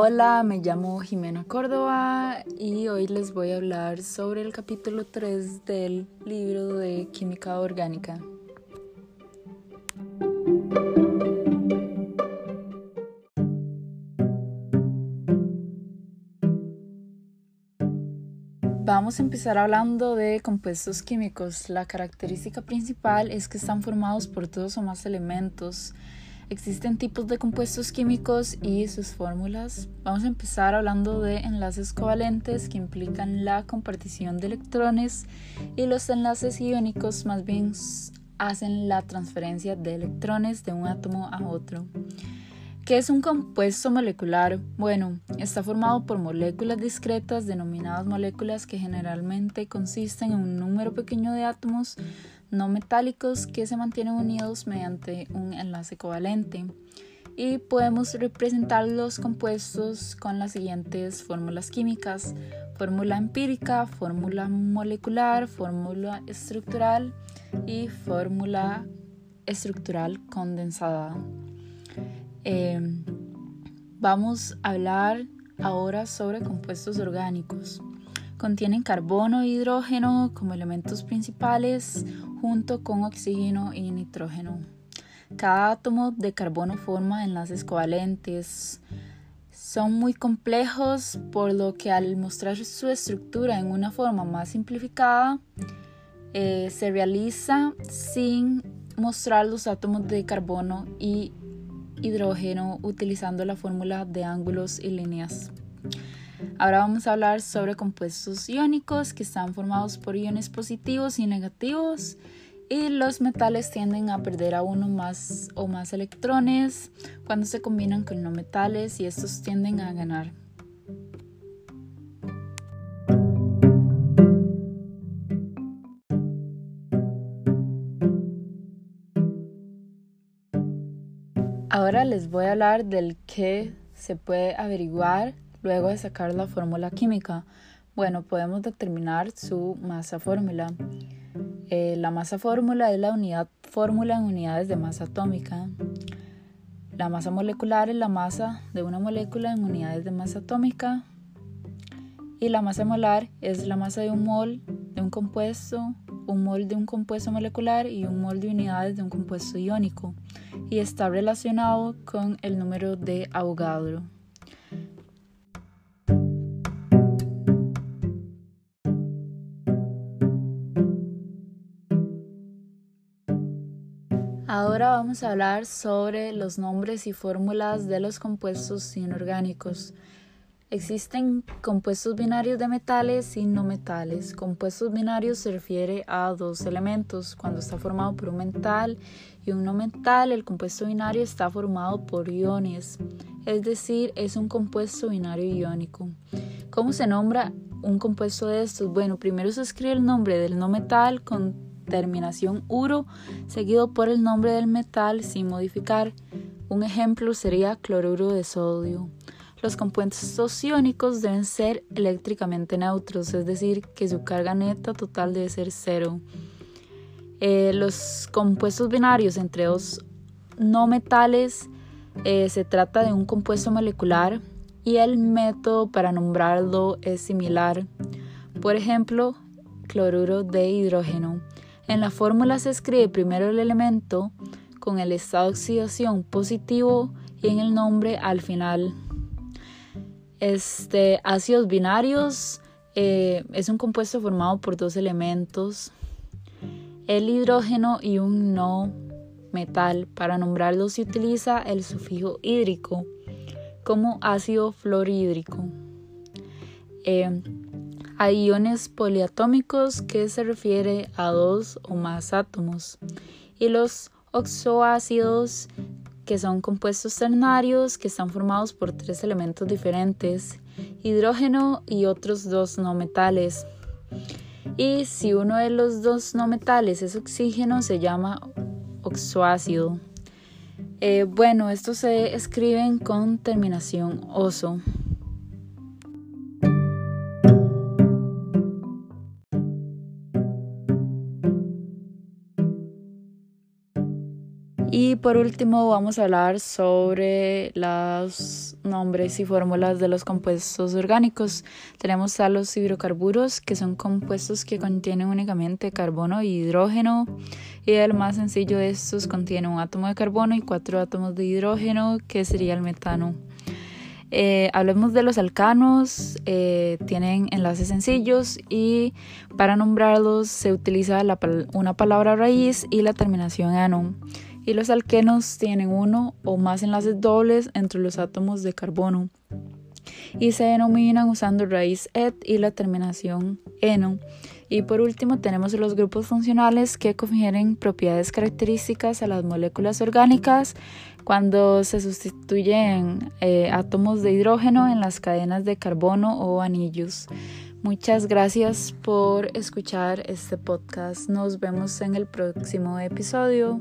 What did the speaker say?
Hola, me llamo Jimena Córdoba y hoy les voy a hablar sobre el capítulo 3 del libro de Química Orgánica. Vamos a empezar hablando de compuestos químicos. La característica principal es que están formados por dos o más elementos Existen tipos de compuestos químicos y sus fórmulas. Vamos a empezar hablando de enlaces covalentes que implican la compartición de electrones y los enlaces iónicos más bien hacen la transferencia de electrones de un átomo a otro. ¿Qué es un compuesto molecular? Bueno, está formado por moléculas discretas denominadas moléculas que generalmente consisten en un número pequeño de átomos no metálicos que se mantienen unidos mediante un enlace covalente. Y podemos representar los compuestos con las siguientes fórmulas químicas. Fórmula empírica, fórmula molecular, fórmula estructural y fórmula estructural condensada. Em, vamos a hablar ahora sobre compuestos orgánicos. Contienen carbono e hidrógeno como elementos principales junto con oxígeno y nitrógeno. Cada átomo de carbono forma enlaces covalentes. Son muy complejos, por lo que al mostrar su estructura en una forma más simplificada, eh, se realiza sin mostrar los átomos de carbono y hidrógeno utilizando la fórmula de ángulos y líneas. Ahora vamos a hablar sobre compuestos iónicos que están formados por iones positivos y negativos y los metales tienden a perder a uno más o más electrones cuando se combinan con no metales y estos tienden a ganar. Ahora les voy a hablar del que se puede averiguar Luego de sacar la fórmula química, bueno, podemos determinar su masa fórmula. Eh, la masa fórmula es la unidad fórmula en unidades de masa atómica. La masa molecular es la masa de una molécula en unidades de masa atómica. Y la masa molar es la masa de un mol de un compuesto, un mol de un compuesto molecular y un mol de unidades de un compuesto iónico. Y está relacionado con el número de Avogadro. Ahora vamos a hablar sobre los nombres y fórmulas de los compuestos inorgánicos. Existen compuestos binarios de metales y no metales. Compuestos binarios se refiere a dos elementos. Cuando está formado por un metal y un no metal, el compuesto binario está formado por iones, es decir, es un compuesto binario iónico. ¿Cómo se nombra un compuesto de estos? Bueno, primero se escribe el nombre del no metal con terminación uro seguido por el nombre del metal sin modificar. Un ejemplo sería cloruro de sodio. Los compuestos iónicos deben ser eléctricamente neutros, es decir, que su carga neta total debe ser cero. Eh, los compuestos binarios entre dos no metales eh, se trata de un compuesto molecular y el método para nombrarlo es similar. Por ejemplo, cloruro de hidrógeno. En la fórmula se escribe primero el elemento con el estado de oxidación positivo y en el nombre al final. Este, ácidos binarios eh, es un compuesto formado por dos elementos, el hidrógeno y un no metal. Para nombrarlo se utiliza el sufijo hídrico como ácido fluorhídrico. Eh, hay iones poliatómicos que se refiere a dos o más átomos y los oxoácidos que son compuestos ternarios que están formados por tres elementos diferentes, hidrógeno y otros dos no metales. Y si uno de los dos no metales es oxígeno, se llama oxoácido. Eh, bueno, estos se escriben con terminación oso. Y por último vamos a hablar sobre los nombres y fórmulas de los compuestos orgánicos. Tenemos a los hidrocarburos, que son compuestos que contienen únicamente carbono y hidrógeno. Y el más sencillo de estos contiene un átomo de carbono y cuatro átomos de hidrógeno, que sería el metano. Eh, hablemos de los alcanos, eh, tienen enlaces sencillos y para nombrarlos se utiliza una palabra raíz y la terminación ano. Y los alquenos tienen uno o más enlaces dobles entre los átomos de carbono y se denominan usando raíz et y la terminación eno. Y por último tenemos los grupos funcionales que confieren propiedades características a las moléculas orgánicas cuando se sustituyen eh, átomos de hidrógeno en las cadenas de carbono o anillos. Muchas gracias por escuchar este podcast. Nos vemos en el próximo episodio.